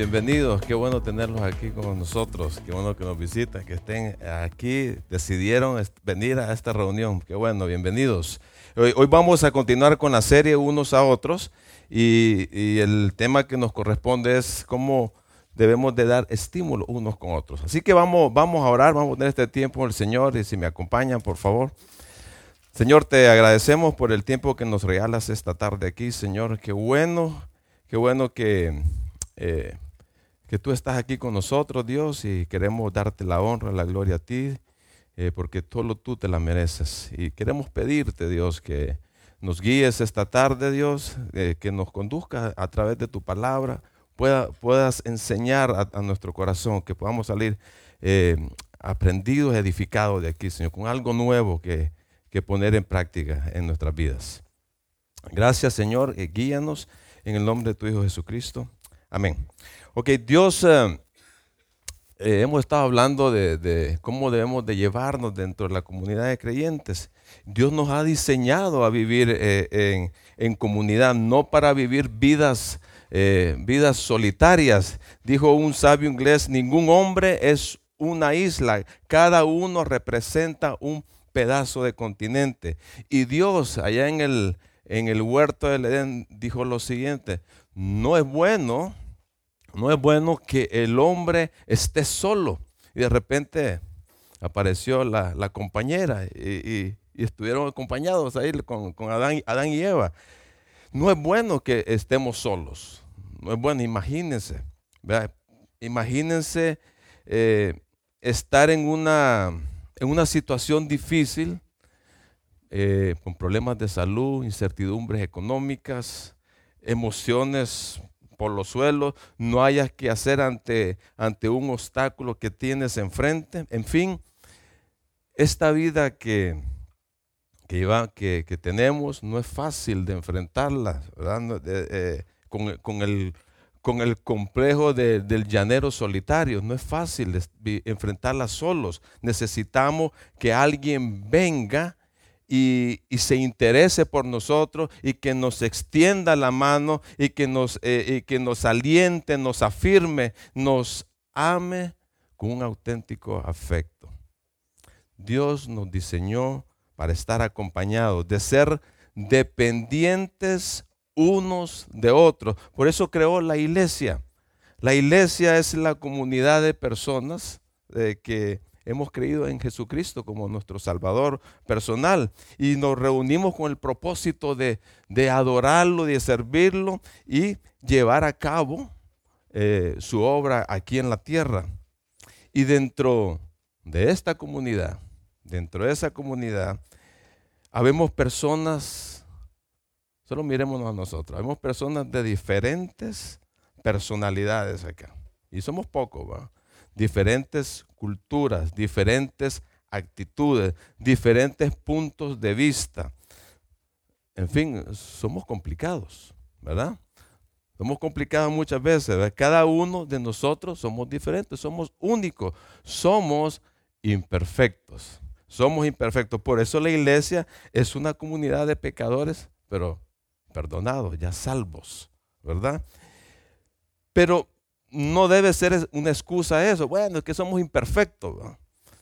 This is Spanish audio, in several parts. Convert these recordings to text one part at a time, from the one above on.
Bienvenidos, qué bueno tenerlos aquí con nosotros, qué bueno que nos visiten, que estén aquí, decidieron venir a esta reunión, qué bueno, bienvenidos. Hoy, vamos a continuar con la serie unos a otros y, el tema que nos corresponde es cómo debemos de dar estímulo unos con otros. Así que vamos, vamos a orar, vamos a tener este tiempo el Señor y si me acompañan, por favor. Señor, te agradecemos por el tiempo que nos regalas esta tarde aquí, Señor. Qué bueno, qué bueno que eh, que tú estás aquí con nosotros, Dios, y queremos darte la honra, la gloria a ti, eh, porque solo tú te la mereces. Y queremos pedirte, Dios, que nos guíes esta tarde, Dios, eh, que nos conduzca a través de tu palabra, pueda, puedas enseñar a, nuestro corazón, que podamos salir aprendidos, edificados de aquí, Señor, con algo nuevo que, que poner en práctica en nuestras vidas. Gracias, Señor, guíanos en el nombre de tu Hijo Jesucristo. Amén. Ok, Dios, eh, eh, hemos estado hablando de, cómo debemos de llevarnos dentro de la comunidad de creyentes. Dios nos ha diseñado a vivir eh, en, comunidad, no para vivir vidas, vidas solitarias. Dijo un sabio inglés, ningún hombre es una isla, cada uno representa un pedazo de continente. Y Dios allá en el, en el huerto del Edén dijo lo siguiente, no es bueno no es bueno que el hombre esté solo. Y de repente apareció la, compañera y, estuvieron acompañados ahí con, Adán, Adán, y Eva. No es bueno que estemos solos. No es bueno, imagínense. Imagínense eh, estar en una, en una situación difícil, eh, con problemas de salud, incertidumbres económicas, emociones por los suelos, no hayas que hacer ante, ante un obstáculo que tienes enfrente. En fin, esta vida que, que, que, tenemos no es fácil de enfrentarla, eh, con, el, con el complejo del llanero solitario. No es fácil enfrentarla solos. Necesitamos que alguien venga y, se interese por nosotros y que nos extienda la mano y que nos, eh, que nos aliente, nos afirme, nos ame con un auténtico afecto. Dios nos diseñó para estar acompañados, de ser dependientes unos de otros. Por eso creó la iglesia. La iglesia es la comunidad de personas eh, que hemos creído en Jesucristo como nuestro Salvador personal y nos reunimos con el propósito de, adorarlo, de servirlo y llevar a cabo eh, su obra aquí en la tierra. Y dentro de esta comunidad, dentro de esa comunidad, habemos personas, solo miremos a nosotros, habemos personas de diferentes personalidades acá. Y somos pocos, ¿va? diferentes culturas, diferentes actitudes, diferentes puntos de vista. En fin, somos complicados, ¿verdad? Somos complicados muchas veces. Cada uno de nosotros somos diferentes, somos únicos, somos imperfectos. Somos imperfectos. Por eso la iglesia es una comunidad de pecadores, pero perdonados, ya salvos, ¿verdad? Pero no debe ser una excusa eso. Bueno, es que somos imperfectos.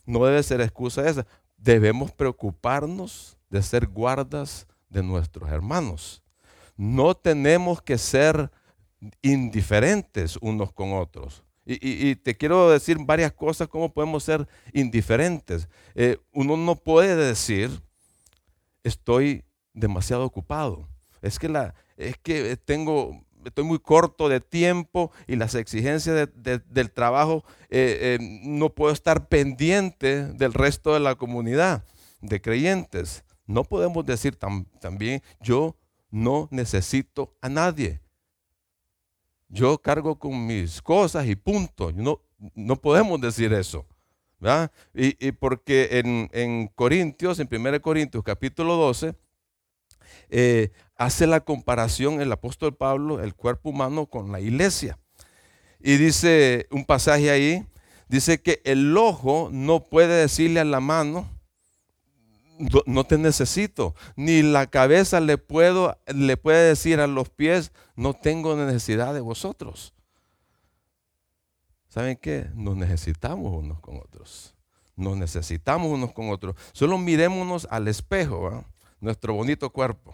¿no? debe ser excusa esa. Debemos preocuparnos de ser guardas de nuestros hermanos. No tenemos que ser indiferentes unos con otros. Y, te quiero decir varias cosas, cómo podemos ser indiferentes. Eh, uno no puede decir, estoy demasiado ocupado. Es que, la, es que tengo estoy muy corto de tiempo y las exigencias del trabajo, eh, eh, no puedo estar pendiente del resto de la comunidad de creyentes. No podemos decir también, yo no necesito a nadie. Yo cargo con mis cosas y punto. No, no podemos decir eso. Y, porque en, Corintios, en 1 Corintios capítulo 12, eh, hace la comparación el apóstol Pablo, el cuerpo humano, con la iglesia. Y dice un pasaje ahí, dice que el ojo no puede decirle a la mano, no te necesito, ni la cabeza le, puedo, le puede decir a los pies, no tengo necesidad de vosotros. ¿Saben qué? Nos necesitamos unos con otros. Nos necesitamos unos con otros. Solo mirémonos al espejo, nuestro bonito cuerpo.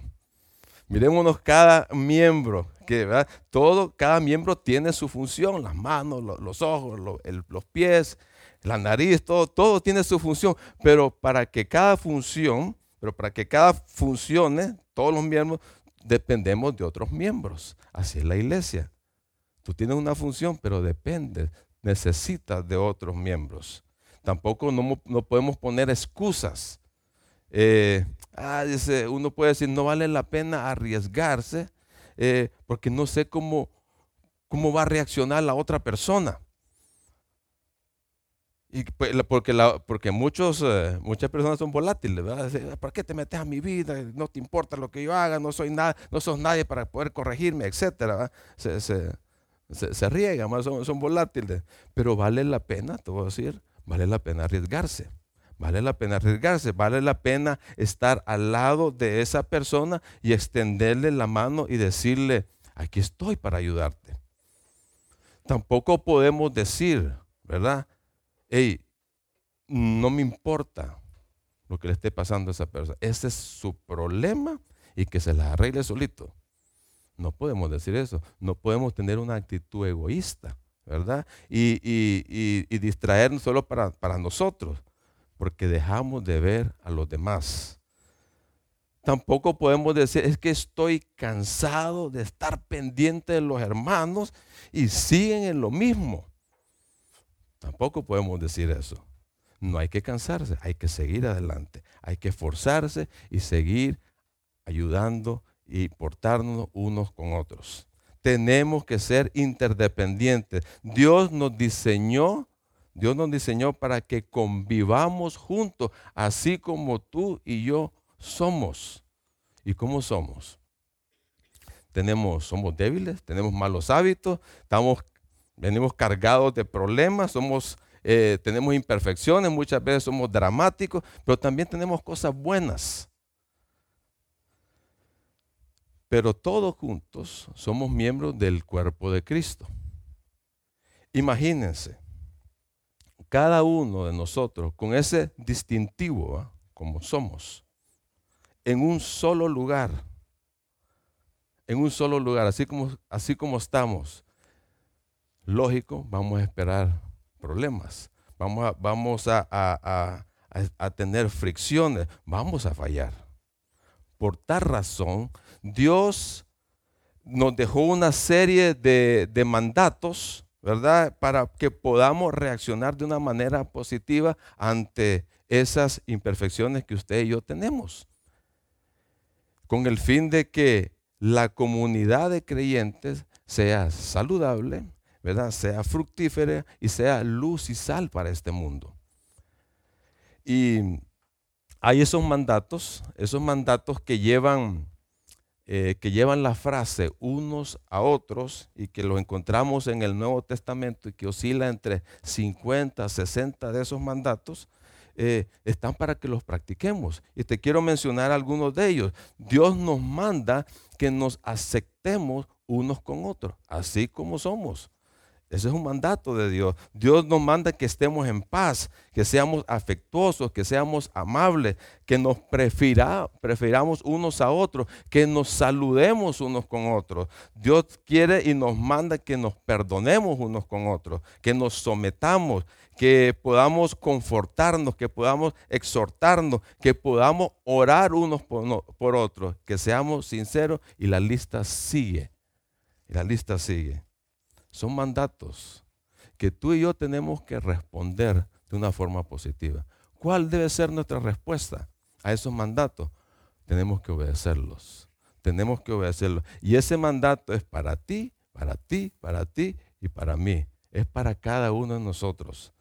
Mirémonos cada miembro, que todo, cada miembro tiene su función, las manos, los, ojos, los pies, la nariz, todo, todo tiene su función, pero para que cada función, pero para que cada funcione, todos los miembros dependemos de otros miembros. Así es la iglesia. Tú tienes una función, pero depende, necesitas de otros miembros. Tampoco no, podemos poner excusas. Eh, ah, uno puede decir, no vale la pena arriesgarse eh, porque no sé cómo, cómo va a reaccionar la otra persona. Y pues, porque, porque muchos, eh, muchas personas son volátiles, ¿verdad? ¿Para qué te metes a mi vida? No te importa lo que yo haga, no soy nada, no sos nadie para poder corregirme, etcétera. Se, se, se, riegan, son, son volátiles. Pero vale la pena, te voy a decir, vale la pena arriesgarse. Vale la pena arriesgarse, vale la pena estar al lado de esa persona y extenderle la mano y decirle, aquí estoy para ayudarte. Tampoco podemos decir, ¿verdad? hey, no me importa lo que le esté pasando a esa persona. Ese es su problema y que se la arregle solito. No podemos decir eso. No podemos tener una actitud egoísta, ¿verdad? Y, distraernos solo para, para nosotros, porque dejamos de ver a los demás. Tampoco podemos decir, es que estoy cansado de estar pendiente de los hermanos y siguen en lo mismo. Tampoco podemos decir eso. No hay que cansarse, hay que seguir adelante, hay que esforzarse y seguir ayudando y portarnos unos con otros. Tenemos que ser interdependientes. Dios nos diseñó, Dios nos diseñó para que convivamos juntos, así como tú y yo somos. ¿Y cómo somos? Tenemos, somos débiles, tenemos malos hábitos, estamos venimos cargados de problemas, somos, eh, tenemos imperfecciones, muchas veces somos dramáticos, pero también tenemos cosas buenas. Pero todos juntos somos miembros del cuerpo de Cristo. Imagínense, cada uno de nosotros con ese distintivo, como somos, en un solo lugar, en un solo lugar, así como, así como estamos, lógico, vamos a esperar problemas, vamos a, vamos a, tener fricciones, vamos a fallar. Por tal razón, Dios nos dejó una serie de, de mandatos, ¿verdad? Para que podamos reaccionar de una manera positiva ante esas imperfecciones que usted y yo tenemos. Con el fin de que la comunidad de creyentes sea saludable, ¿verdad? Sea fructífera y sea luz y sal para este mundo. Y hay esos mandatos, esos mandatos que llevan, eh, que llevan la frase unos a otros y que lo encontramos en el Nuevo Testamento y que oscila entre 50, 60 de esos mandatos, eh, están para que los practiquemos. Y te quiero mencionar algunos de ellos. Dios nos manda que nos aceptemos unos con otros, así como somos. Ese es un mandato de Dios. Dios nos manda que estemos en paz, que seamos afectuosos, que seamos amables, que nos prefiramos unos a otros, que nos saludemos unos con otros. Dios quiere y nos manda que nos perdonemos unos con otros, que nos sometamos, que podamos confortarnos, que podamos exhortarnos, que podamos orar unos por, otros, que seamos sinceros y la lista sigue. La lista sigue. Son mandatos que tú y yo tenemos que responder de una forma positiva. ¿Cuál debe ser nuestra respuesta a esos mandatos? Tenemos que obedecerlos. Tenemos que obedecerlos. Y ese mandato es para ti, para ti, para ti y para mí. Es para cada uno de nosotros.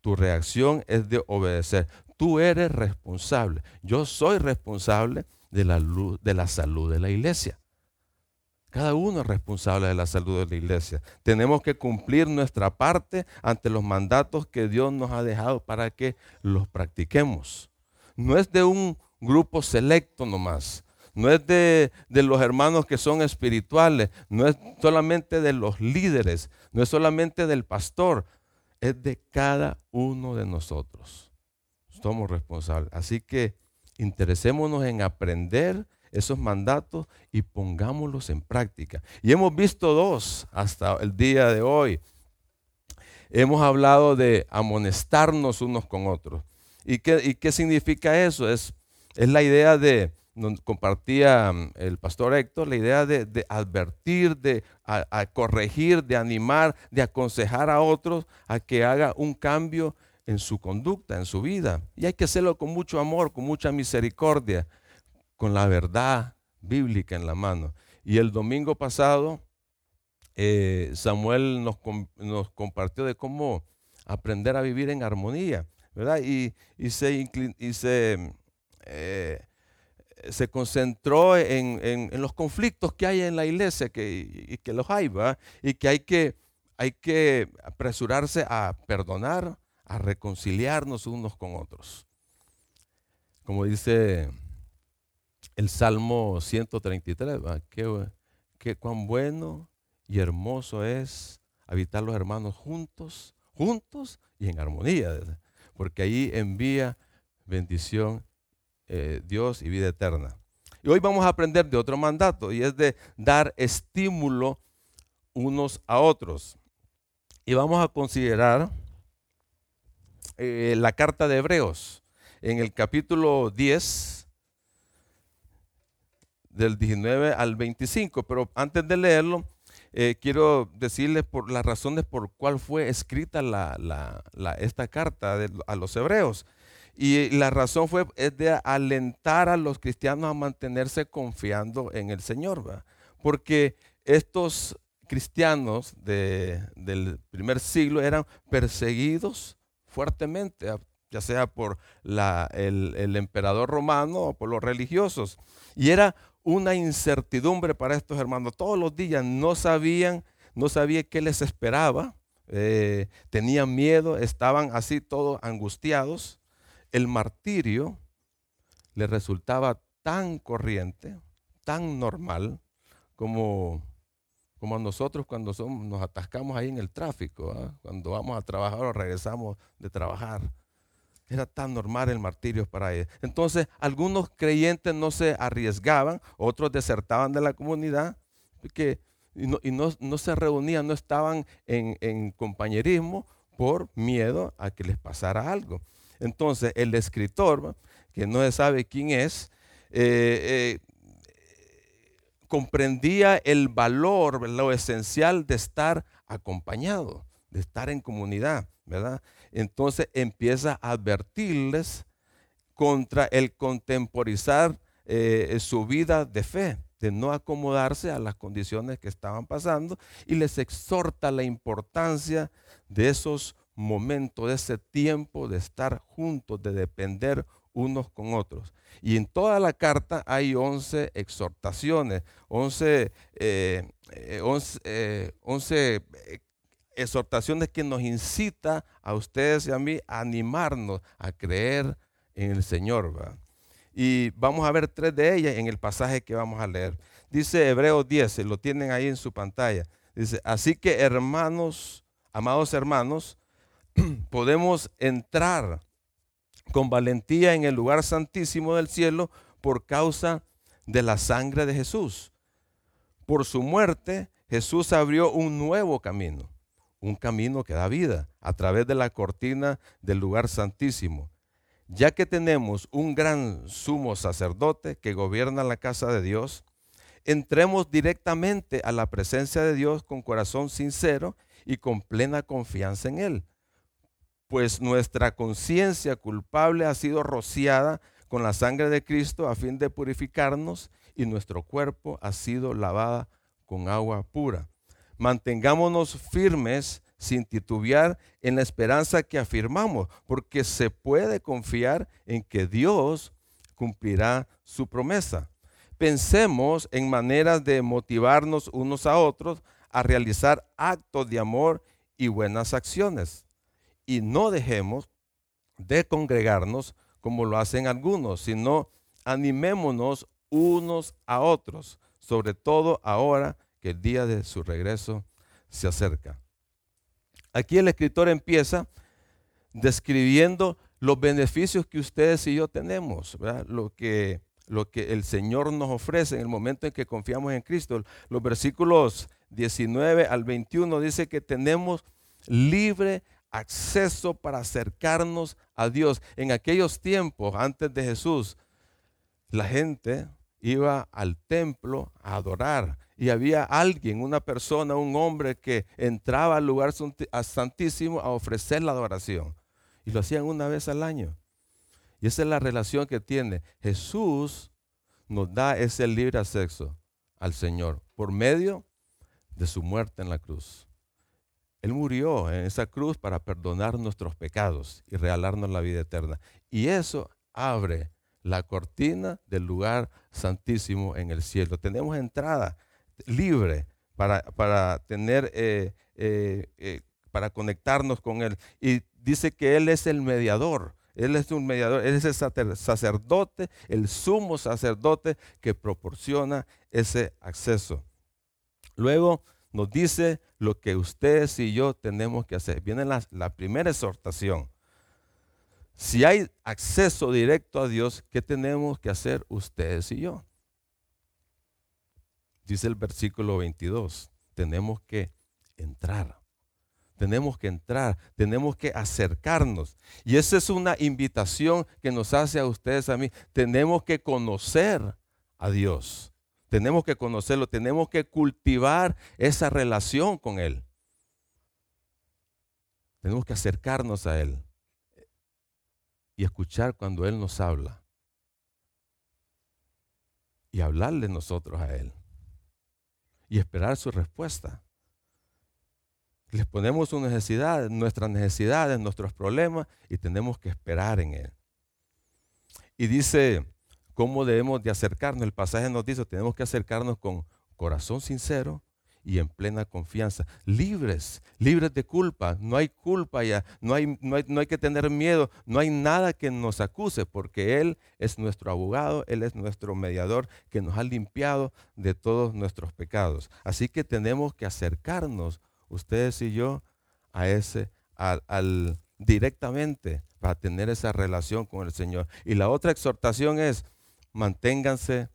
tu reacción es de obedecer. Tú eres responsable. Yo soy responsable de la, de la salud de la iglesia. Cada uno es responsable de la salud de la iglesia. Tenemos que cumplir nuestra parte ante los mandatos que Dios nos ha dejado para que los practiquemos. No es de un grupo selecto nomás. No es de, de, los hermanos que son espirituales. No es solamente de los líderes. No es solamente del pastor. Es de cada uno de nosotros. Somos responsables. Así que interesémonos en aprender esos mandatos y pongámoslos en práctica. Y hemos visto dos hasta el día de hoy. Hemos hablado de amonestarnos unos con otros. ¿Y qué, qué significa eso? Es, es la idea de, compartía mm, el pastor Héctor, la idea de, advertir, de corregir, de animar, de aconsejar a otros a que haga un cambio en su conducta, en su vida. Y hay que hacerlo con mucho amor, con mucha misericordia con la verdad bíblica en la mano. Y el domingo pasado, eh, Samuel nos, compartió de cómo aprender a vivir en armonía, ¿verdad? Y, eh, se concentró en, los conflictos que hay en la iglesia, que, y que los hay, ¿verdad? Y que hay que, hay que apresurarse a perdonar, a reconciliarnos unos con otros. Como dice el Salmo 133, Qué, cuán bueno y hermoso es habitar los hermanos juntos, juntos y en armonía, porque ahí envía bendición eh, Dios y vida eterna. Y hoy vamos a aprender de otro mandato y es de dar estímulo unos a otros. Y vamos a considerar eh, la carta de Hebreos en el capítulo 10 del 19 al 25. Pero antes de leerlo, eh, quiero decirles por las razones por cuál fue escrita esta carta a los hebreos. Y la razón fue es de alentar a los cristianos a mantenerse confiando en el Señor. Porque estos cristianos del primer siglo eran perseguidos fuertemente, ya sea por el, el emperador romano o por los religiosos. Y era una incertidumbre para estos hermanos. Todos los días no sabían, no sabían qué les esperaba, eh, tenían miedo, estaban así todos angustiados. El martirio les resultaba tan corriente, tan normal, como, como a nosotros cuando nos atascamos ahí en el tráfico, ¿ah? cuando vamos a trabajar o regresamos de trabajar. Era tan normal el martirio para ellos. Entonces, algunos creyentes no se arriesgaban, otros desertaban de la comunidad porque, y, no, se reunían, no estaban en, compañerismo por miedo a que les pasara algo. Entonces, el escritor, que no se sabe quién es, eh, eh, comprendía el valor, lo esencial de estar acompañado, de estar en comunidad, ¿verdad? Entonces empieza a advertirles contra el contemporizar eh, su vida de fe, de no acomodarse a las condiciones que estaban pasando y les exhorta la importancia de esos momentos, de ese tiempo de estar juntos, de depender unos con otros. Y en toda la carta hay 11 exhortaciones, 11, eh, 11, eh, 11 exhortaciones que nos incita a ustedes y a mí a animarnos a creer en el Señor. Y vamos a ver tres de ellas en el pasaje que vamos a leer. Dice Hebreos 10, lo tienen ahí en su pantalla. Dice, así que hermanos, amados hermanos, podemos entrar con valentía en el lugar santísimo del cielo por causa de la sangre de Jesús. Por su muerte, Jesús abrió un nuevo camino un camino que da vida a través de la cortina del lugar santísimo. Ya que tenemos un gran sumo sacerdote que gobierna la casa de Dios, entremos directamente a la presencia de Dios con corazón sincero y con plena confianza en Él, pues nuestra conciencia culpable ha sido rociada con la sangre de Cristo a fin de purificarnos y nuestro cuerpo ha sido lavada con agua pura mantengámonos firmes sin titubear en la esperanza que afirmamos, porque se puede confiar en que Dios cumplirá su promesa. Pensemos en maneras de motivarnos unos a otros a realizar actos de amor y buenas acciones. Y no dejemos de congregarnos como lo hacen algunos, sino animémonos unos a otros, sobre todo ahora que el día de su regreso se acerca. Aquí el escritor empieza describiendo los beneficios que ustedes y yo tenemos, Lo, que, lo que el Señor nos ofrece en el momento en que confiamos en Cristo. Los versículos 19 al 21 dice que tenemos libre acceso para acercarnos a Dios. En aquellos tiempos, antes de Jesús, la gente iba al templo a adorar y había alguien, una persona, un hombre que entraba al lugar santísimo a ofrecer la adoración. Y lo hacían una vez al año. Y esa es la relación que tiene. Jesús nos da ese libre acceso al Señor por medio de su muerte en la cruz. Él murió en esa cruz para perdonar nuestros pecados y regalarnos la vida eterna. Y eso abre la cortina del lugar santísimo en el cielo. Tenemos entrada libre para, para tener, eh, eh, eh, para conectarnos con Él. Y dice que Él es el mediador. Él es un mediador, Él es el sacerdote, el sumo sacerdote que proporciona ese acceso. Luego nos dice lo que ustedes y yo tenemos que hacer. Viene la, la primera exhortación. Si hay acceso directo a Dios, ¿qué tenemos que hacer ustedes y yo? Dice el versículo 22, tenemos que entrar. Tenemos que entrar, tenemos que acercarnos. Y esa es una invitación que nos hace a ustedes, a mí. Tenemos que conocer a Dios. Tenemos que conocerlo, tenemos que cultivar esa relación con Él. Tenemos que acercarnos a Él y escuchar cuando Él nos habla. Y hablarle nosotros a Él y esperar su respuesta. Les ponemos su necesidad, nuestras necesidades, nuestros problemas y tenemos que esperar en Él. Y dice, ¿cómo debemos de acercarnos? El pasaje nos dice, tenemos que acercarnos con corazón sincero, y en plena confianza, libres, libres de culpa. No hay culpa ya, no hay, no hay, no hay que tener miedo, no hay nada que nos acuse, porque Él es nuestro abogado, Él es nuestro mediador que nos ha limpiado de todos nuestros pecados. Así que tenemos que acercarnos, ustedes y yo, a ese, al, directamente para tener esa relación con el Señor. Y la otra exhortación es, manténganse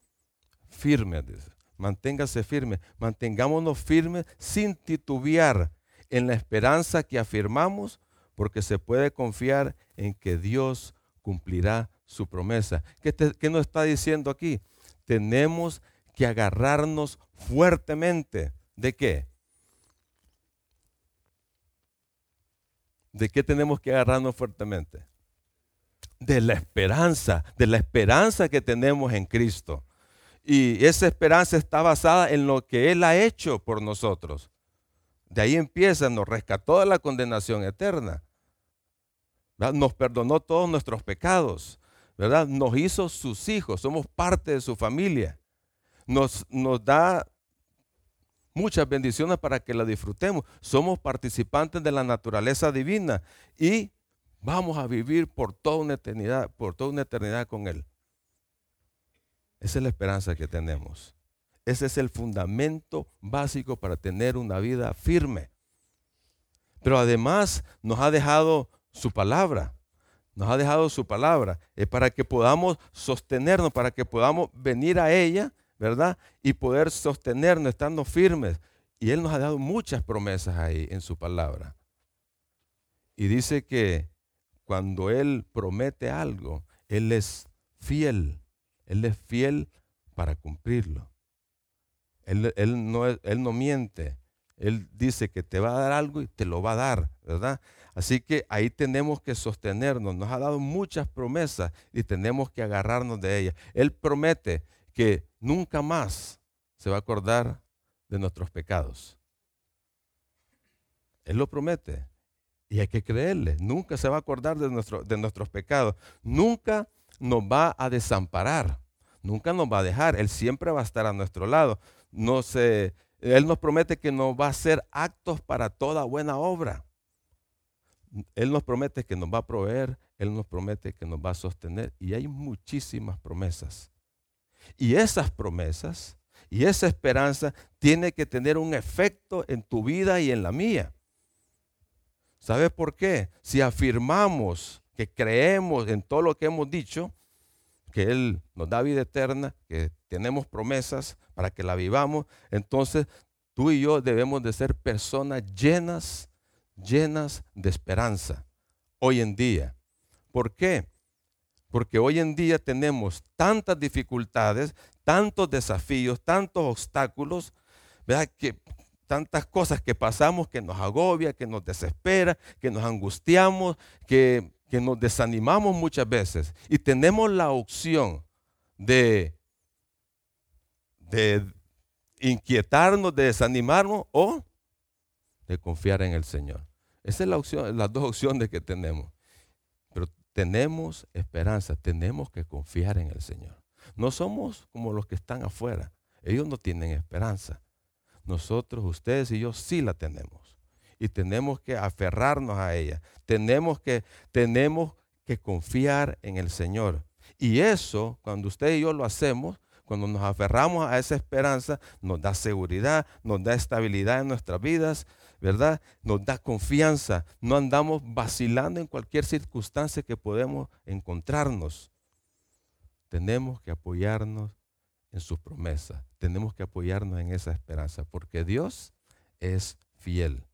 firmes manténgase firme, mantengámonos firmes sin titubear en la esperanza que afirmamos, porque se puede confiar en que Dios cumplirá su promesa. ¿Qué, qué nos está diciendo aquí? Tenemos que agarrarnos fuertemente. ¿De qué? ¿De qué tenemos que agarrarnos fuertemente? De la esperanza, de la esperanza que tenemos en Cristo. Y esa esperanza está basada en lo que Él ha hecho por nosotros. De ahí empieza, nos rescató de la condenación eterna. Nos perdonó todos nuestros pecados. ¿verdad? Nos hizo sus hijos, somos parte de su familia. Nos, nos da muchas bendiciones para que la disfrutemos. Somos participantes de la naturaleza divina y vamos a vivir por toda una eternidad, por toda una eternidad con Él. Esa es la esperanza que tenemos. Ese es el fundamento básico para tener una vida firme. Pero además nos ha dejado su palabra. Nos ha dejado su palabra Es para que podamos sostenernos, para que podamos venir a ella, ¿verdad? Y poder sostenernos, estando firmes. Y Él nos ha dado muchas promesas ahí en su palabra. Y dice que cuando Él promete algo, Él es fiel él es fiel para cumplirlo. Él, no, miente. Él dice que te va a dar algo y te lo va a dar, ¿verdad? Así que ahí tenemos que sostenernos. Nos ha dado muchas promesas y tenemos que agarrarnos de ellas. Él promete que nunca más se va a acordar de nuestros pecados. Él lo promete. Y hay que creerle. Nunca se va a acordar de, de nuestros pecados. Nunca nos va a desamparar. Nunca nos va a dejar. Él siempre va a estar a nuestro lado. No él nos promete que nos va a hacer actos para toda buena obra. Él nos promete que nos va a proveer. Él nos promete que nos va a sostener. Y hay muchísimas promesas. Y esas promesas y esa esperanza tiene que tener un efecto en tu vida y en la mía. ¿Sabes por qué? Si afirmamos que creemos en todo lo que hemos dicho, que Él nos da vida eterna, que tenemos promesas para que la vivamos, entonces tú y yo debemos de ser personas llenas, llenas de esperanza hoy en día. ¿Por qué? Porque hoy en día tenemos tantas dificultades, tantos desafíos, tantos obstáculos, ¿verdad? Que tantas cosas que pasamos que nos agobia, que nos desespera, que nos angustiamos, que, que nos desanimamos muchas veces. Y tenemos la opción de, de inquietarnos, de desanimarnos o de confiar en el Señor. Esa es la opción, las dos opciones que tenemos tenemos esperanza, tenemos que confiar en el Señor. No somos como los que están afuera. Ellos no tienen esperanza. Nosotros, ustedes y yo sí la tenemos. Y tenemos que aferrarnos a ella. Tenemos que, tenemos que confiar en el Señor. Y eso, cuando usted y yo lo hacemos, cuando nos aferramos a esa esperanza, nos da seguridad, nos da estabilidad en nuestras vidas, ¿verdad? Nos da confianza. No andamos vacilando en cualquier circunstancia que podemos encontrarnos. Tenemos que apoyarnos en sus promesas. Tenemos que apoyarnos en esa esperanza, porque Dios es fiel.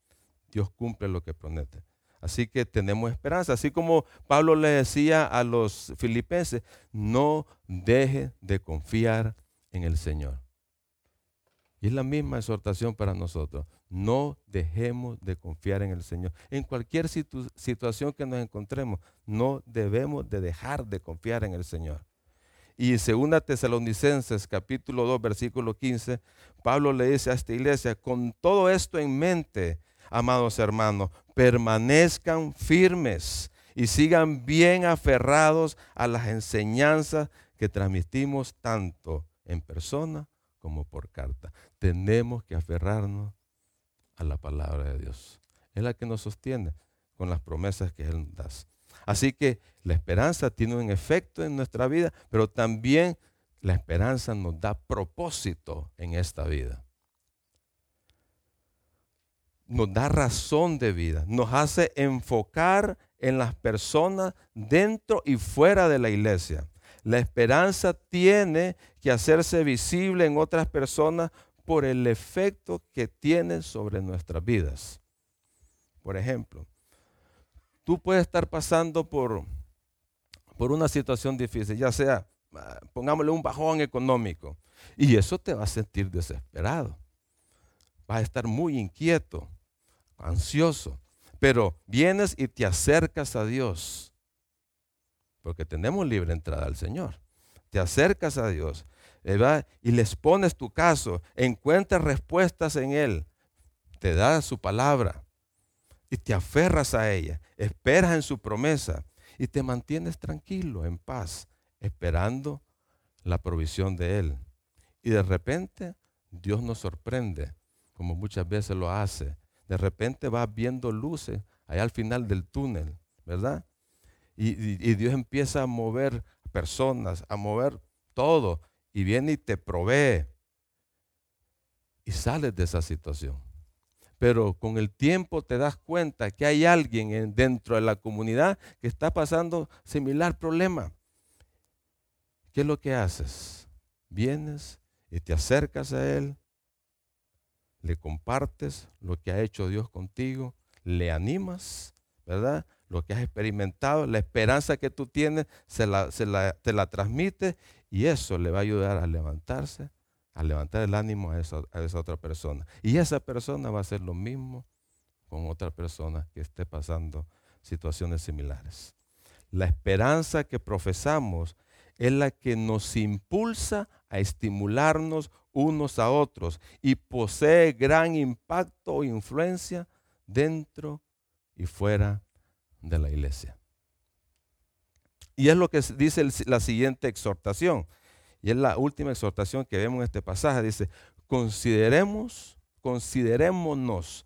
Dios cumple lo que promete. Así que tenemos esperanza. Así como Pablo le decía a los filipenses, no deje de confiar en el Señor. Y es la misma exhortación para nosotros. No dejemos de confiar en el Señor. En cualquier situación que nos encontremos, no debemos de dejar de confiar en el Señor. Y en 2 Tesalonicenses capítulo 2 versículo 15, Pablo le dice a esta iglesia, con todo esto en mente, amados hermanos, permanezcan firmes y sigan bien aferrados a las enseñanzas que transmitimos tanto en persona como por carta. Tenemos que aferrarnos a la palabra de Dios. Es la que nos sostiene con las promesas que Él nos da. Así que la esperanza tiene un efecto en nuestra vida, pero también la esperanza nos da propósito en esta vida. Nos da razón de vida, nos hace enfocar en las personas dentro y fuera de la iglesia. La esperanza tiene que hacerse visible en otras personas por el efecto que tiene sobre nuestras vidas. Por ejemplo, tú puedes estar pasando por, por una situación difícil, ya sea, ah, pongámosle un bajón económico, y eso te va a sentir desesperado. Vas a estar muy inquieto, ansioso, pero vienes y te acercas a Dios, porque tenemos libre entrada al Señor. Te acercas a Dios y les pones tu caso, encuentras respuestas en Él, te da su palabra y te aferras a ella, esperas en su promesa y te mantienes tranquilo, en paz, esperando la provisión de Él. Y de repente Dios nos sorprende, como muchas veces lo hace. De repente vas viendo luces allá al final del túnel, ¿verdad? Y, Dios empieza a mover personas, a mover todo y viene y te provee y sales de esa situación. Pero con el tiempo te das cuenta que hay alguien dentro de la comunidad que está pasando similar problema. ¿Qué es lo que haces? Vienes y te acercas a él, le compartes lo que ha hecho Dios contigo, le animas, ¿verdad? Lo que has experimentado, la esperanza que tú tienes, se la, te la transmite y eso le va a ayudar a levantarse, a levantar el ánimo a esa, otra persona. Y esa persona va a hacer lo mismo con otra persona que esté pasando situaciones similares. La esperanza que profesamos es la que nos impulsa a estimularnos unos a otros y posee gran impacto o influencia dentro y fuera de la iglesia. Y es lo que dice la siguiente exhortación. Y es la última exhortación que vemos en este pasaje. Dice, consideremos, considerémonos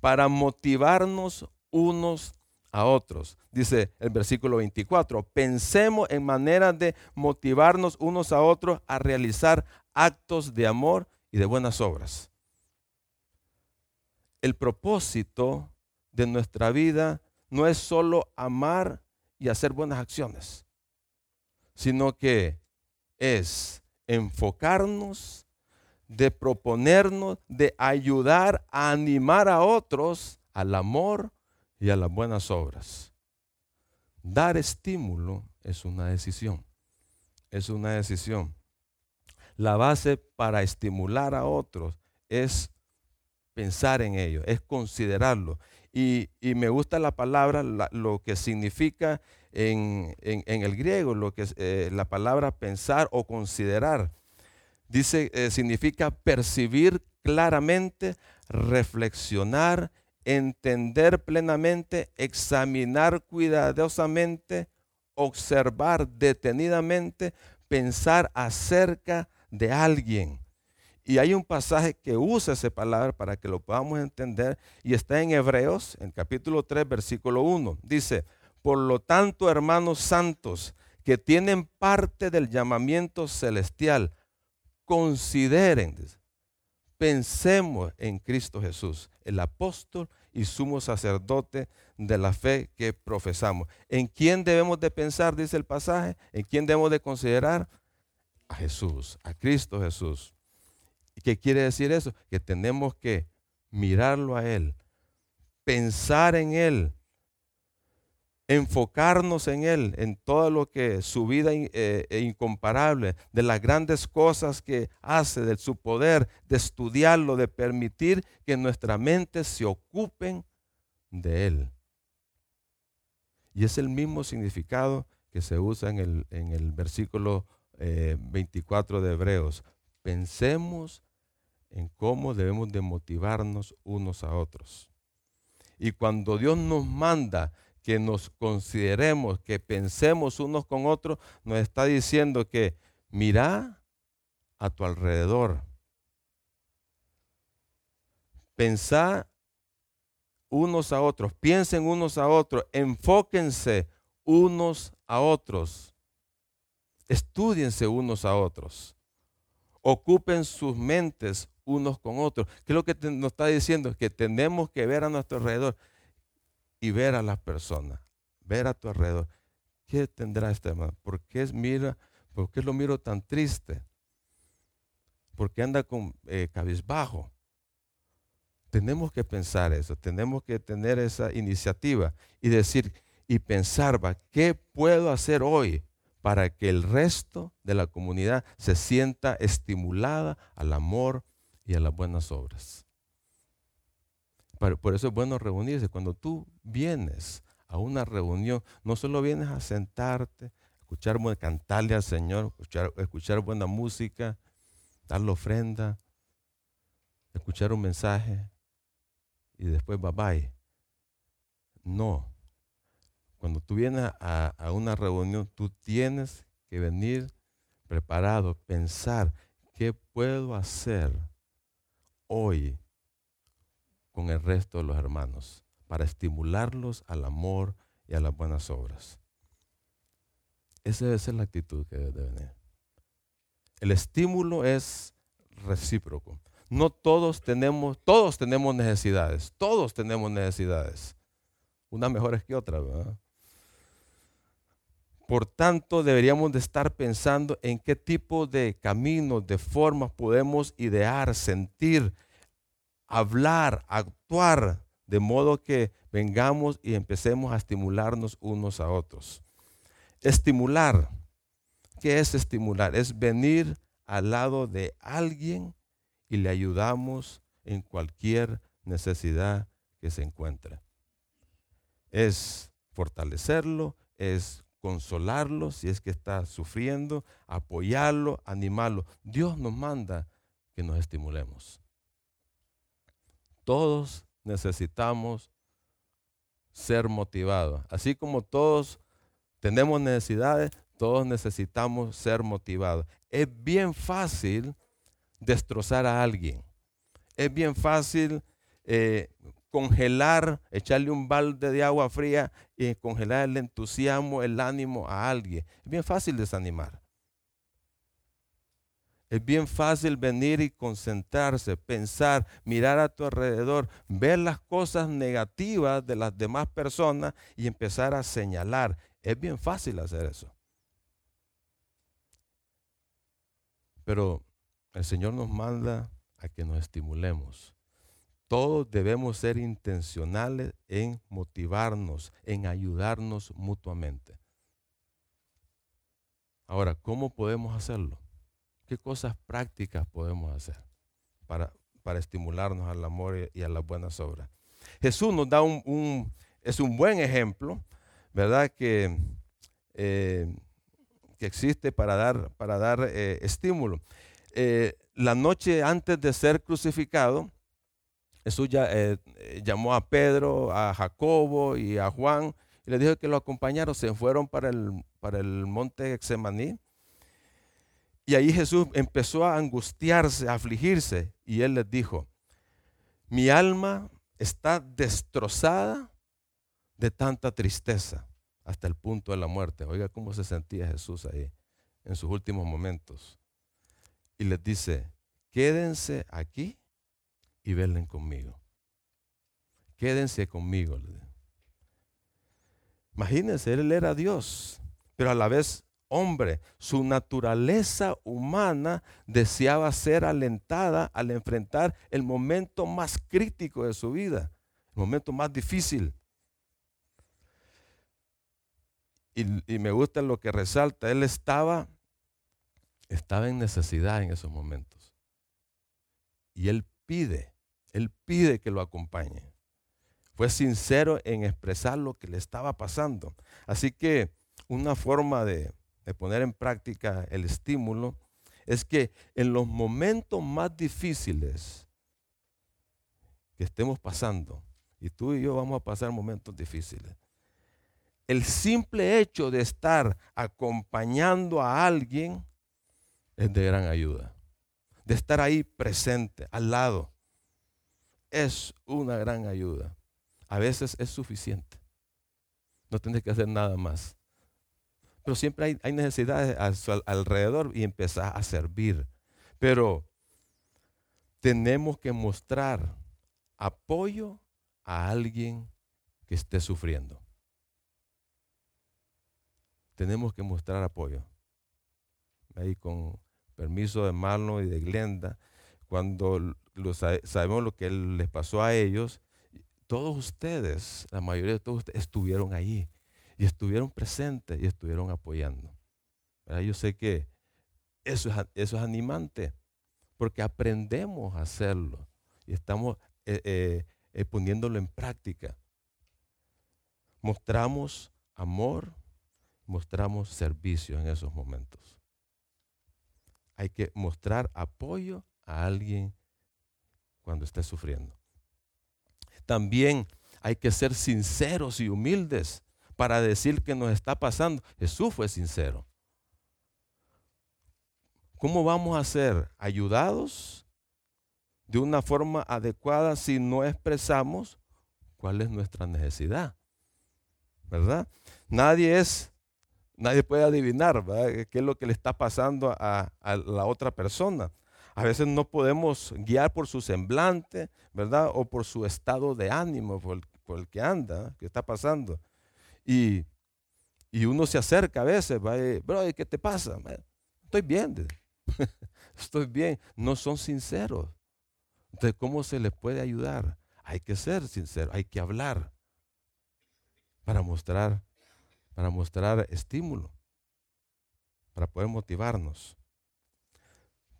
para motivarnos unos a otros. Dice el versículo 24, pensemos en maneras de motivarnos unos a otros a realizar actos de amor y de buenas obras. El propósito de nuestra vida no es solo amar y hacer buenas acciones, sino que es enfocarnos, de proponernos, de ayudar a animar a otros al amor y a las buenas obras. Dar estímulo es una decisión. Es una decisión. La base para estimular a otros es pensar en ello, es considerarlo. Y, me gusta la palabra, lo que significa en, el griego, lo que es eh, la palabra pensar o considerar. Dice, eh, significa percibir claramente, reflexionar, entender plenamente, examinar cuidadosamente, observar detenidamente, pensar acerca de alguien. Y hay un pasaje que usa esa palabra para que lo podamos entender y está en Hebreos, en capítulo 3, versículo 1. Dice, por lo tanto, hermanos santos, que tienen parte del llamamiento celestial, consideren, pensemos en Cristo Jesús, el apóstol y sumo sacerdote de la fe que profesamos. ¿En quién debemos de pensar, dice el pasaje? ¿En quién debemos de considerar? A Jesús, a Cristo Jesús. ¿Y qué quiere decir eso? Que tenemos que mirarlo a Él, pensar en Él, enfocarnos en Él, en todo lo que su vida eh, e incomparable, de las grandes cosas que hace, de su poder, de estudiarlo, de permitir que nuestra mente se ocupen de Él. Y es el mismo significado que se usa en el, en el versículo 24 eh, de Hebreos. Pensemos en cómo debemos de motivarnos unos a otros. Y cuando Dios nos manda que nos consideremos, que pensemos unos con otros, nos está diciendo que mira a tu alrededor. Pensá unos a otros, piensen unos a otros, enfóquense unos a otros, estudiense unos a otros, ocupen sus mentes unos con otros. ¿Qué es lo que nos está diciendo? Que tenemos que ver a nuestro alrededor y ver a las personas, ver a tu alrededor. ¿Qué tendrá este hermano? ¿Por qué, mira, ¿Por qué lo miro tan triste? ¿Por qué anda con eh, cabizbajo? Tenemos que pensar eso, tenemos que tener esa iniciativa y decir y pensar, ¿qué puedo hacer hoy para que el resto de la comunidad se sienta estimulada al amor y a las buenas obras? Por eso es bueno reunirse. Cuando tú vienes a una reunión, no solo vienes a sentarte, escuchar, cantarle al Señor, escuchar, escuchar buena música, dar la ofrenda, escuchar un mensaje y después bye bye. No. Cuando tú vienes a, una reunión, tú tienes que venir preparado, pensar, ¿qué puedo hacer hoy con el resto de los hermanos para estimularlos al amor y a las buenas obras. Esa debe ser la actitud que debe venir. El estímulo es recíproco. No todos tenemos, todos tenemos necesidades, todos tenemos necesidades. Unas mejores que otras, ¿verdad? Por tanto, deberíamos de estar pensando en qué tipo de caminos, de formas podemos idear, sentir hablar, actuar, de modo que vengamos y empecemos a estimularnos unos a otros. Estimular. ¿Qué es estimular? Es venir al lado de alguien y le ayudamos en cualquier necesidad que se encuentre. Es fortalecerlo, es consolarlo si es que está sufriendo, apoyarlo, animarlo. Dios nos manda que nos estimulemos. Todos necesitamos ser motivados. Así como todos tenemos necesidades, todos necesitamos ser motivados. Es bien fácil destrozar a alguien. Es bien fácil eh, congelar, echarle un balde de agua fría y congelar el entusiasmo, el ánimo a alguien. Es bien fácil desanimar. Es bien fácil venir y concentrarse, pensar, mirar a tu alrededor, ver las cosas negativas de las demás personas y empezar a señalar. Es bien fácil hacer eso. Pero el Señor nos manda a que nos estimulemos. Todos debemos ser intencionales en motivarnos, en ayudarnos mutuamente. Ahora, ¿cómo podemos hacerlo? ¿Qué cosas prácticas podemos hacer para, para estimularnos al amor y a las buenas obras? Jesús nos da un, es un buen ejemplo, ¿verdad? Que, eh, que existe para dar, para dar eh, estímulo. Eh, la noche antes de ser crucificado, Jesús ya, llamó a Pedro, a Jacobo y a Juan y les dijo que lo acompañaron, se fueron para el, para el monte Exemaní y ahí Jesús empezó a angustiarse, a afligirse, y él les dijo, mi alma está destrozada de tanta tristeza hasta el punto de la muerte. Oiga cómo se sentía Jesús ahí en sus últimos momentos. Y les dice, quédense aquí y velen conmigo. Quédense conmigo. Imagínense, él era Dios, pero a la vez hombre, su naturaleza humana deseaba ser alentada al enfrentar el momento más crítico de su vida, el momento más difícil. Y, me gusta lo que resalta, él estaba, estaba en necesidad en esos momentos. Y él pide, él pide que lo acompañe. Fue sincero en expresar lo que le estaba pasando. Así que una forma de, de poner en práctica el estímulo, es que en los momentos más difíciles que estemos pasando, y tú y yo vamos a pasar momentos difíciles, el simple hecho de estar acompañando a alguien es de gran ayuda. De estar ahí presente, al lado, es una gran ayuda. A veces es suficiente. No tienes que hacer nada más. Pero siempre hay, necesidades a su alrededor y empezar a servir. Pero tenemos que mostrar apoyo a alguien que esté sufriendo. Tenemos que mostrar apoyo. Ahí con permiso de Marlon y de Glenda, cuando sabemos lo que les pasó a ellos, todos ustedes, la mayoría de todos ustedes estuvieron ahí y estuvieron presentes y estuvieron apoyando. Yo sé que eso es, eso es animante, porque aprendemos a hacerlo y estamos eh, eh, eh, poniéndolo en práctica. Mostramos amor, mostramos servicio en esos momentos. Hay que mostrar apoyo a alguien cuando esté sufriendo. También hay que ser sinceros y humildes para decir que nos está pasando. Jesús fue sincero. ¿Cómo vamos a ser ayudados de una forma adecuada si no expresamos cuál es nuestra necesidad? ¿Verdad? Nadie es, nadie puede adivinar qué es lo que le está pasando a, la otra persona. A veces no podemos guiar por su semblante, ¿verdad? O por su estado de ánimo, por el, que anda, que está pasando. Y, uno se acerca a veces, va, bro, ¿qué te pasa? Estoy bien, estoy bien. No son sinceros. Entonces, ¿cómo se les puede ayudar? Hay que ser sincero, hay que hablar para mostrar, para mostrar estímulo, para poder motivarnos.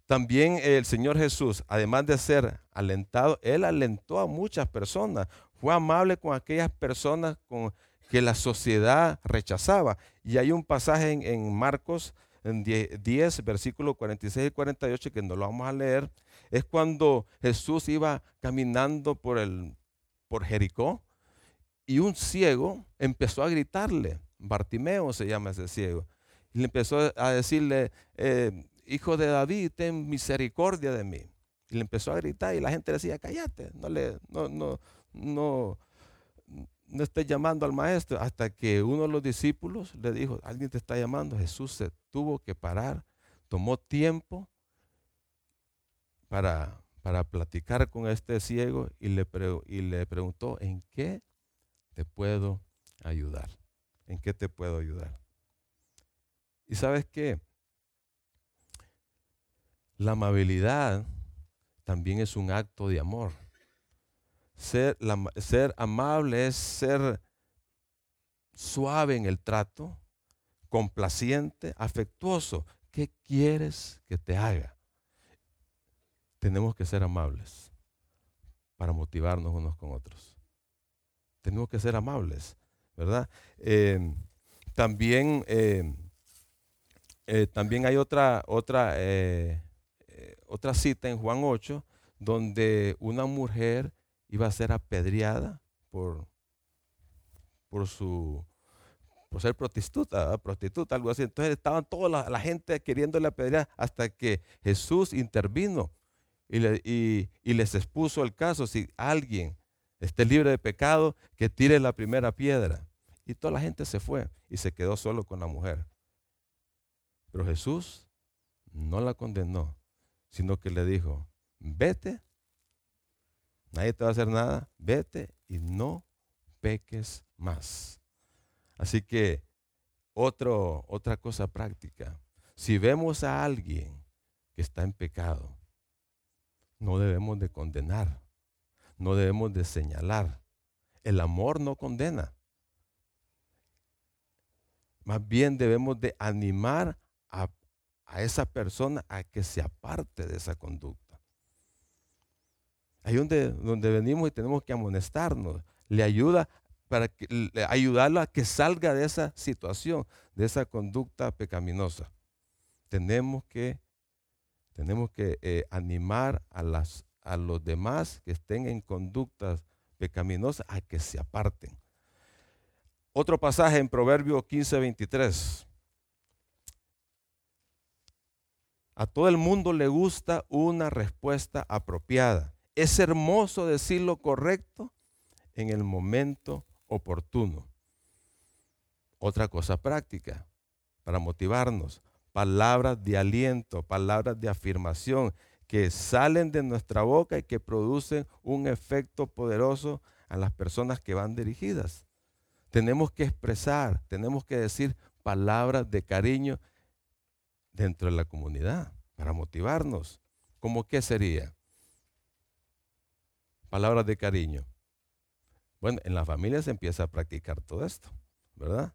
También el Señor Jesús, además de ser alentado, Él alentó a muchas personas. Fue amable con aquellas personas con que la sociedad rechazaba. Y hay un pasaje en, Marcos en 10, versículos 46 y 48, que no lo vamos a leer, es cuando Jesús iba caminando por el, por Jericó y un ciego empezó a gritarle, Bartimeo se llama ese ciego, y le empezó a decirle, eh, hijo de David, ten misericordia de mí. Y le empezó a gritar y la gente decía, cállate, no le, no, no, no, no estés llamando al maestro. Hasta que uno de los discípulos le dijo, alguien te está llamando. Jesús se tuvo que parar, tomó tiempo para, para platicar con este ciego y le, y le preguntó, ¿en qué te puedo ayudar? ¿En qué te puedo ayudar? Y sabes qué? La amabilidad también es un acto de amor. Ser, ser amable es ser suave en el trato, complaciente, afectuoso. ¿Qué quieres que te haga? Tenemos que ser amables para motivarnos unos con otros. Tenemos que ser amables, ¿verdad? Eh, también, eh, eh, también hay otra, otra, otra cita en Juan 8 donde una mujer iba a ser apedreada por, por su por ser prostituta, prostituta, algo así. Entonces estaban toda la, gente queriéndole apedrear hasta que Jesús intervino y, y, les expuso el caso. Si alguien esté libre de pecado, que tire la primera piedra. Y toda la gente se fue y se quedó solo con la mujer. Pero Jesús no la condenó, sino que le dijo, vete nadie te va a hacer nada, vete y no peques más. Así que otro, otra cosa práctica, si vemos a alguien que está en pecado, no debemos de condenar, no debemos de señalar. El amor no condena. Más bien debemos de animar a, esa persona a que se aparte de esa conducta. Ahí donde, donde venimos y tenemos que amonestarnos. Le ayuda para que, ayudarlo a que salga de esa situación, de esa conducta pecaminosa. Tenemos que, tenemos que eh, animar a, las, a los demás que estén en conductas pecaminosas a que se aparten. Otro pasaje en Proverbio 15, 23. A todo el mundo le gusta una respuesta apropiada es hermoso decir lo correcto en el momento oportuno. Otra cosa práctica para motivarnos, palabras de aliento, palabras de afirmación que salen de nuestra boca y que producen un efecto poderoso a las personas que van dirigidas. Tenemos que expresar, tenemos que decir palabras de cariño dentro de la comunidad para motivarnos. ¿Cómo qué sería? palabras de cariño. Bueno, en la familia se empieza a practicar todo esto, ¿verdad?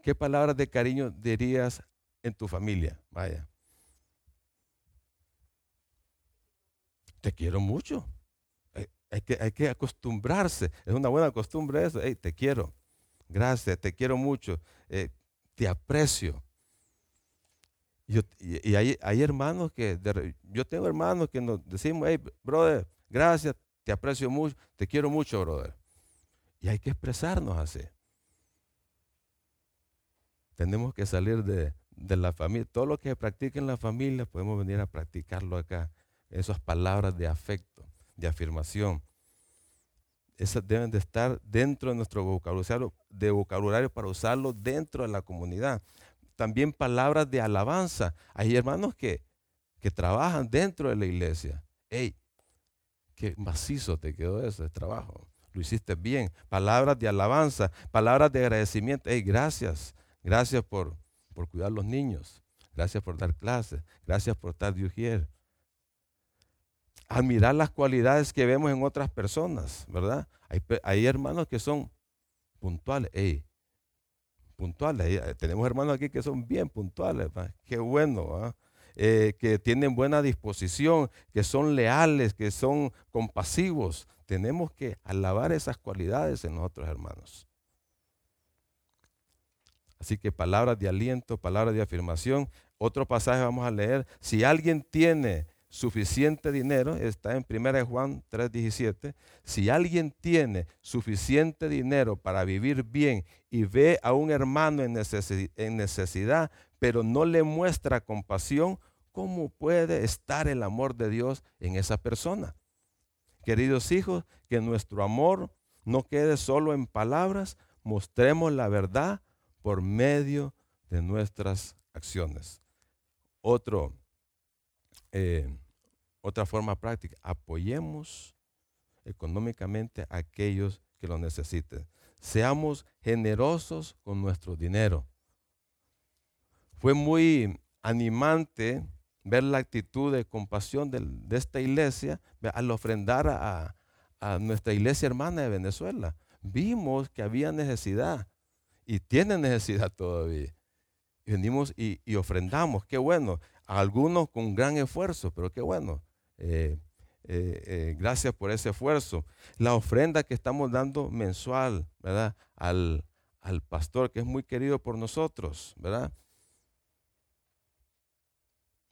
¿Qué palabras de cariño dirías en tu familia? Vaya. Te quiero mucho. Hay, que, acostumbrarse. Es una buena costumbre eso. te quiero. Gracias, te quiero mucho. Eh, te aprecio. Y, hay, hermanos que, yo tengo hermanos que nos decimos, hey, brother, gracias, te aprecio mucho, te quiero mucho, brother. Y hay que expresarnos así. Tenemos que salir de, la familia. Todo lo que se practica en la familia, podemos venir a practicarlo acá. Esas palabras de afecto, de afirmación. Esas deben de estar dentro de nuestro vocabulario, de vocabulario para usarlo dentro de la comunidad. También palabras de alabanza. Hay hermanos que, que trabajan dentro de la iglesia. Hey, Qué macizo te quedó ese trabajo. Lo hiciste bien. Palabras de alabanza, palabras de agradecimiento. Hey, gracias. Gracias por, por cuidar a los niños. Gracias por dar clases. Gracias por estar de Admirar las cualidades que vemos en otras personas, ¿verdad? Hay, hermanos que son puntuales. Hey, puntuales. Eh, tenemos hermanos aquí que son bien puntuales. Qué bueno. Eh, que tienen buena disposición, que son leales, que son compasivos. Tenemos que alabar esas cualidades en nosotros, hermanos. Así que palabras de aliento, palabras de afirmación. Otro pasaje vamos a leer. Si alguien tiene suficiente dinero, está en 1 Juan 3:17, si alguien tiene suficiente dinero para vivir bien y ve a un hermano en necesidad, pero no le muestra compasión, ¿cómo puede estar el amor de Dios en esa persona? Queridos hijos, que nuestro amor no quede solo en palabras, mostremos la verdad por medio de nuestras acciones. Otro, eh, otra forma práctica, apoyemos económicamente a aquellos que lo necesiten. Seamos generosos con nuestro dinero. Fue muy animante ver la actitud de compasión de, esta iglesia al ofrendar a, nuestra iglesia hermana de Venezuela. Vimos que había necesidad y tiene necesidad todavía. Y venimos y, ofrendamos, qué bueno. algunos con gran esfuerzo, pero qué bueno. Eh, eh, eh, gracias por ese esfuerzo. La ofrenda que estamos dando mensual, ¿verdad? Al, al pastor que es muy querido por nosotros, ¿verdad?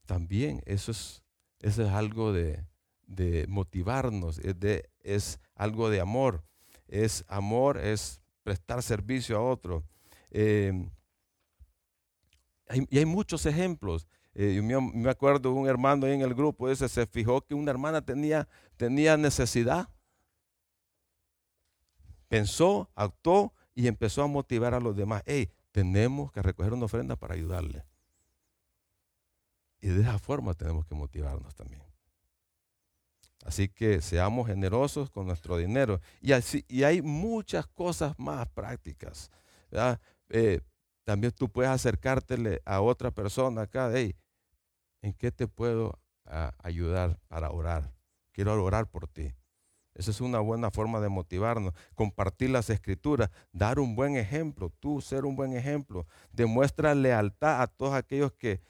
También eso es, eso es algo de, motivarnos, es, de, es algo de amor. Es amor, es prestar servicio a otro. y hay muchos ejemplos. Eh, yo me, acuerdo de un hermano ahí en el grupo, ese se fijó que una hermana tenía, tenía necesidad. Pensó, actuó y empezó a motivar a los demás. Hey, tenemos que recoger una ofrenda para ayudarle. Y de esa forma tenemos que motivarnos también. Así que seamos generosos con nuestro dinero. Y, así, y hay muchas cosas más prácticas. Eh, también tú puedes acercártele a otra persona acá, hey, ¿en qué te puedo ayudar para orar? Quiero orar por ti. Esa es una buena forma de motivarnos. Compartir las escrituras, dar un buen ejemplo, tú ser un buen ejemplo. Demuestra lealtad a todos aquellos que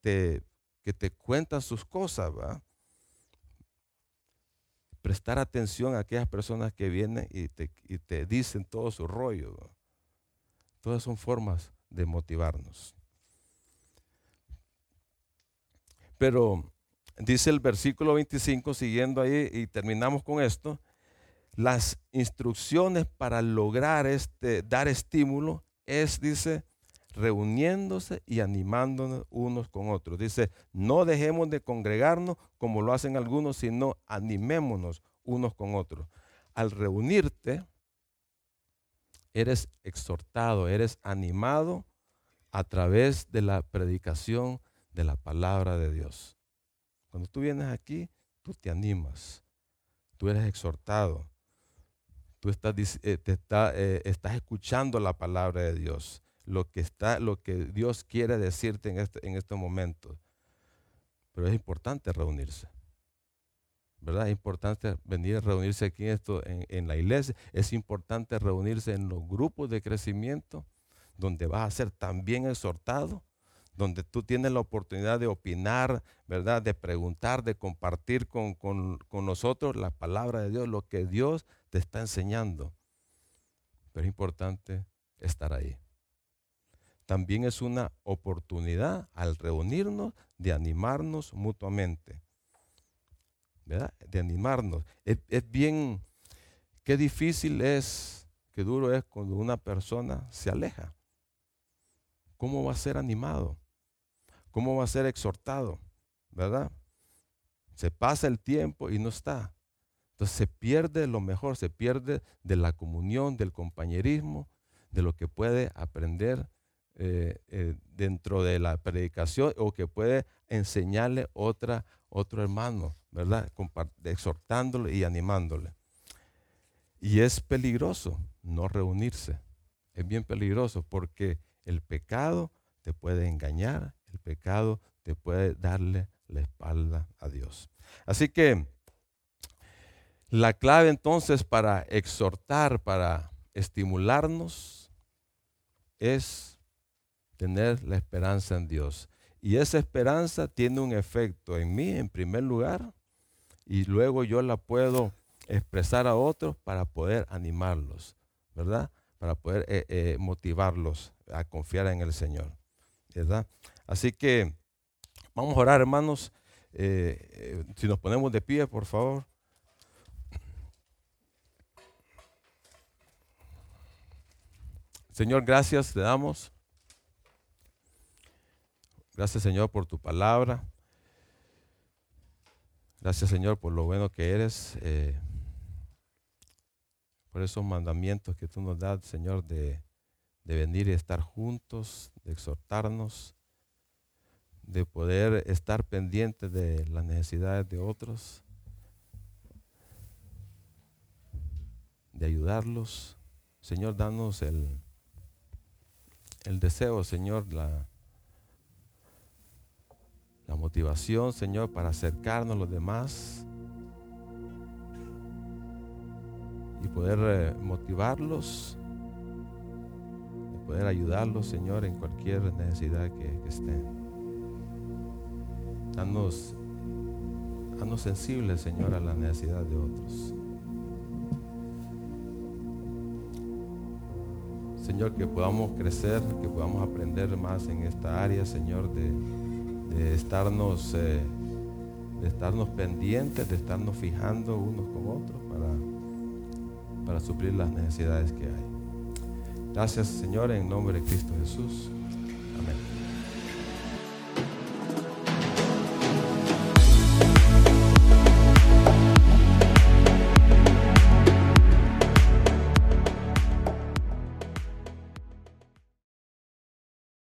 te, que te cuentan sus cosas. Prestar atención a aquellas personas que vienen y te, y te dicen todo su rollo. Todas son formas de motivarnos. Pero dice el versículo 25, siguiendo ahí y terminamos con esto, las instrucciones para lograr este, dar estímulo es, dice, reuniéndose y animándonos unos con otros. Dice, no dejemos de congregarnos como lo hacen algunos, sino animémonos unos con otros. Al reunirte, eres exhortado, eres animado a través de la predicación de la palabra de Dios. Cuando tú vienes aquí, tú te animas, tú eres exhortado, tú estás, eh, eh, estás escuchando la palabra de Dios, lo que, está, lo que Dios quiere decirte en, este, en estos momentos. Pero es importante reunirse. ¿verdad? Es importante venir a reunirse aquí en, esto, en, la iglesia. Es importante reunirse en los grupos de crecimiento, donde vas a ser también exhortado donde tú tienes la oportunidad de opinar, ¿verdad? De preguntar, de compartir con, nosotros la palabra de Dios, lo que Dios te está enseñando. Pero es importante estar ahí. También es una oportunidad al reunirnos de animarnos mutuamente. ¿Verdad? De animarnos. Es, es bien, qué difícil es, qué duro es cuando una persona se aleja. ¿Cómo va a ser animado? ¿Cómo va a ser exhortado? ¿Verdad? Se pasa el tiempo y no está. Entonces se pierde lo mejor, se pierde de la comunión, del compañerismo, de lo que puede aprender eh, eh, dentro de la predicación o que puede enseñarle otra, otro hermano, ¿verdad? exhortándole y animándole. Y es peligroso no reunirse. Es bien peligroso porque el pecado te puede engañar, pecado te puede darle la espalda a Dios. Así que la clave entonces para exhortar, para estimularnos, es tener la esperanza en Dios. Y esa esperanza tiene un efecto en mí en primer lugar y luego yo la puedo expresar a otros para poder animarlos, ¿verdad? Para poder eh, eh, motivarlos a confiar en el Señor, ¿verdad? Así que vamos a orar, hermanos. Eh, eh, si nos ponemos de pie, por favor. Señor, gracias te damos. Gracias, Señor, por tu palabra. Gracias, Señor, por lo bueno que eres. Eh, por esos mandamientos que tú nos das, Señor, de, de venir y estar juntos, de exhortarnos, de poder estar pendientes de las necesidades de otros, de ayudarlos. Señor, danos el, el deseo, Señor, la, la motivación, Señor, para acercarnos a los demás y poder eh, motivarlos, poder ayudarlos, Señor, en cualquier necesidad que, que estén. Danos, danos sensibles, Señor, a la necesidad de otros. Señor, que podamos crecer, que podamos aprender más en esta área, Señor, de, estarnos, eh, de estarnos pendientes, de estarnos fijando unos con otros para, para suplir las necesidades que hay. Gracias, Señor, en nombre de Cristo Jesús.